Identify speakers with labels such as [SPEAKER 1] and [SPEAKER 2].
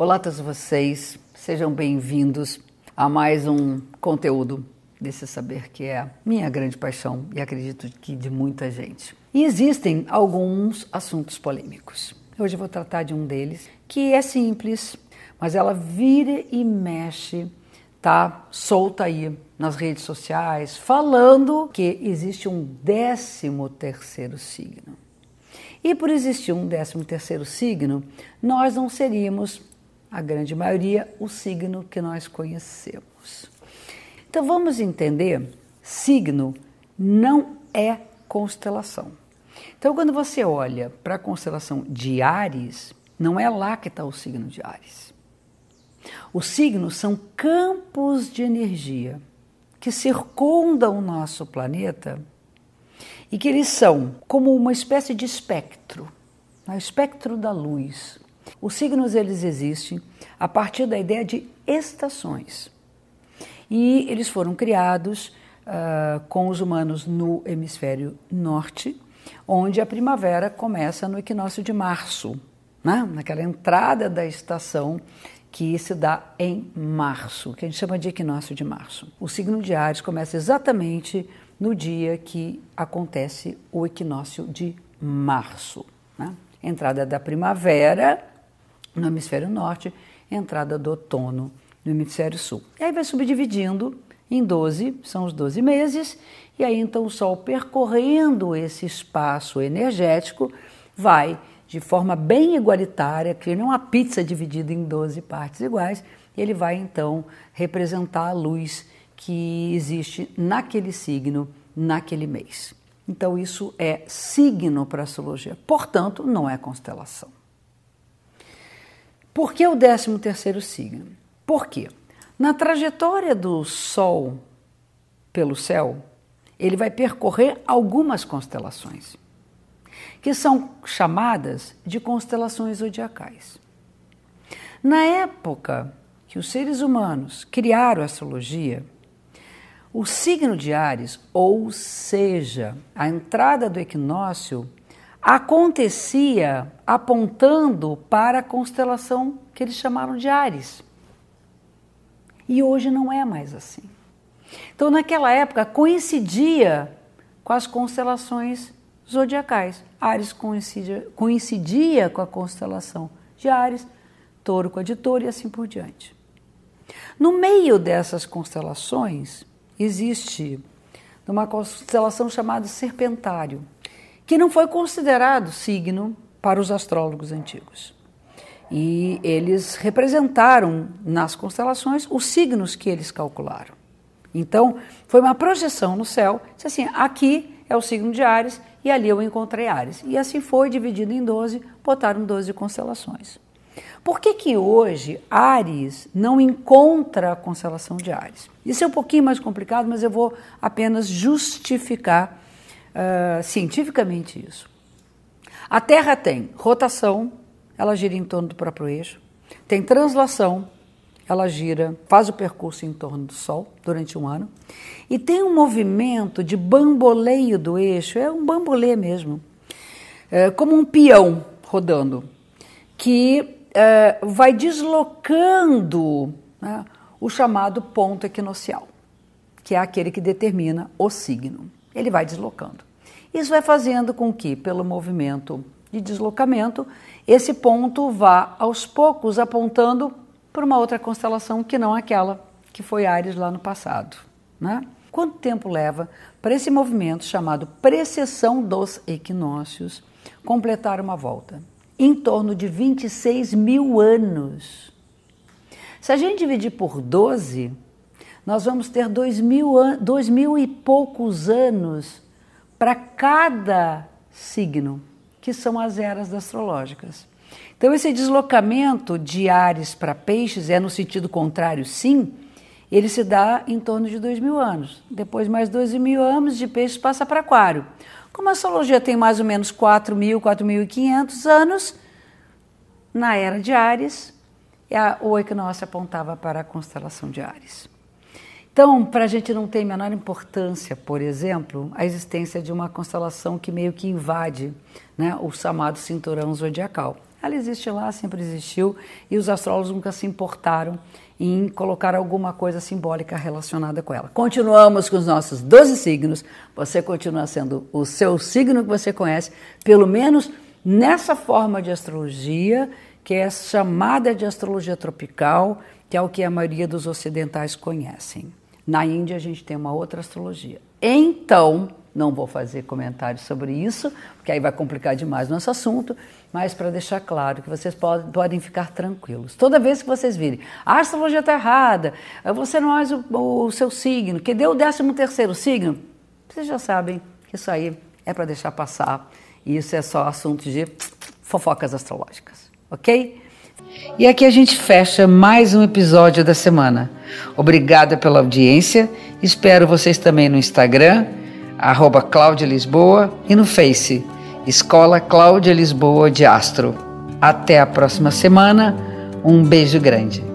[SPEAKER 1] Olá a todos vocês, sejam bem-vindos a mais um conteúdo desse saber que é minha grande paixão e acredito que de muita gente. E existem alguns assuntos polêmicos. Hoje eu vou tratar de um deles que é simples, mas ela vira e mexe, tá solta aí nas redes sociais, falando que existe um décimo terceiro signo. E por existir um décimo terceiro signo, nós não seríamos a grande maioria, o signo que nós conhecemos. Então vamos entender: signo não é constelação. Então, quando você olha para a constelação de Ares, não é lá que está o signo de Ares. Os signos são campos de energia que circundam o nosso planeta e que eles são como uma espécie de espectro, o espectro da luz, os signos eles existem a partir da ideia de estações. E eles foram criados uh, com os humanos no hemisfério norte, onde a primavera começa no equinócio de março, né? naquela entrada da estação que se dá em março, que a gente chama de equinócio de março. O signo de Ares começa exatamente no dia que acontece o equinócio de março. Né? Entrada da primavera no hemisfério norte, entrada do outono no hemisfério sul. E aí vai subdividindo em 12, são os 12 meses, e aí então o Sol percorrendo esse espaço energético vai de forma bem igualitária, que não é uma pizza dividida em 12 partes iguais, ele vai então representar a luz que existe naquele signo, naquele mês. Então isso é signo para a astrologia, portanto, não é constelação. Por que o 13 terceiro signo? Por quê? Na trajetória do Sol pelo céu, ele vai percorrer algumas constelações, que são chamadas de constelações zodiacais. Na época que os seres humanos criaram a astrologia, o signo de Ares, ou seja, a entrada do equinócio, acontecia apontando para a constelação que eles chamaram de Ares. E hoje não é mais assim. Então, naquela época, coincidia com as constelações zodiacais. Ares coincidia, coincidia com a constelação de Ares, Touro com a de Touro e assim por diante. No meio dessas constelações, existe uma constelação chamada Serpentário que não foi considerado signo para os astrólogos antigos. E eles representaram nas constelações os signos que eles calcularam. Então, foi uma projeção no céu, disse assim, aqui é o signo de Ares e ali eu encontrei Ares. E assim foi dividido em 12, botaram 12 constelações. Por que que hoje Ares não encontra a constelação de Ares? Isso é um pouquinho mais complicado, mas eu vou apenas justificar uh, cientificamente isso. A Terra tem rotação, ela gira em torno do próprio eixo, tem translação, ela gira, faz o percurso em torno do Sol durante um ano, e tem um movimento de bamboleio do eixo, é um bambolê mesmo, é, como um peão rodando, que é, vai deslocando né, o chamado ponto equinocial, que é aquele que determina o signo ele vai deslocando. Isso vai fazendo com que, pelo movimento de deslocamento, esse ponto vá aos poucos apontando para uma outra constelação que não aquela que foi Ares lá no passado. Né? Quanto tempo leva para esse movimento chamado precessão dos equinócios completar uma volta? Em torno de 26 mil anos. Se a gente dividir por 12, nós vamos ter dois mil, dois mil e poucos anos para cada signo, que são as eras astrológicas. Então, esse deslocamento de Ares para Peixes é no sentido contrário, sim, ele se dá em torno de dois mil anos. Depois, mais dois mil anos de Peixes passa para Aquário. Como a astrologia tem mais ou menos 4 mil, 4.500 anos, na era de Ares, o equinócio apontava para a constelação de Ares. Então, para a gente não ter menor importância, por exemplo, a existência de uma constelação que meio que invade né, o chamado cinturão zodiacal. Ela existe lá, sempre existiu, e os astrólogos nunca se importaram em colocar alguma coisa simbólica relacionada com ela. Continuamos com os nossos 12 signos. Você continua sendo o seu signo que você conhece, pelo menos nessa forma de astrologia, que é chamada de astrologia tropical, que é o que a maioria dos ocidentais conhecem. Na Índia a gente tem uma outra astrologia. Então, não vou fazer comentários sobre isso, porque aí vai complicar demais o nosso assunto, mas para deixar claro que vocês podem, podem ficar tranquilos. Toda vez que vocês virem, a astrologia está errada, você não é o, o seu signo, que deu o 13 terceiro signo, vocês já sabem que isso aí é para deixar passar. E isso é só assunto de fofocas astrológicas, ok? E aqui a gente fecha mais um episódio da semana. Obrigada pela audiência. Espero vocês também no Instagram, arroba Cláudia Lisboa, e no Face, Escola Cláudia Lisboa de Astro. Até a próxima semana. Um beijo grande.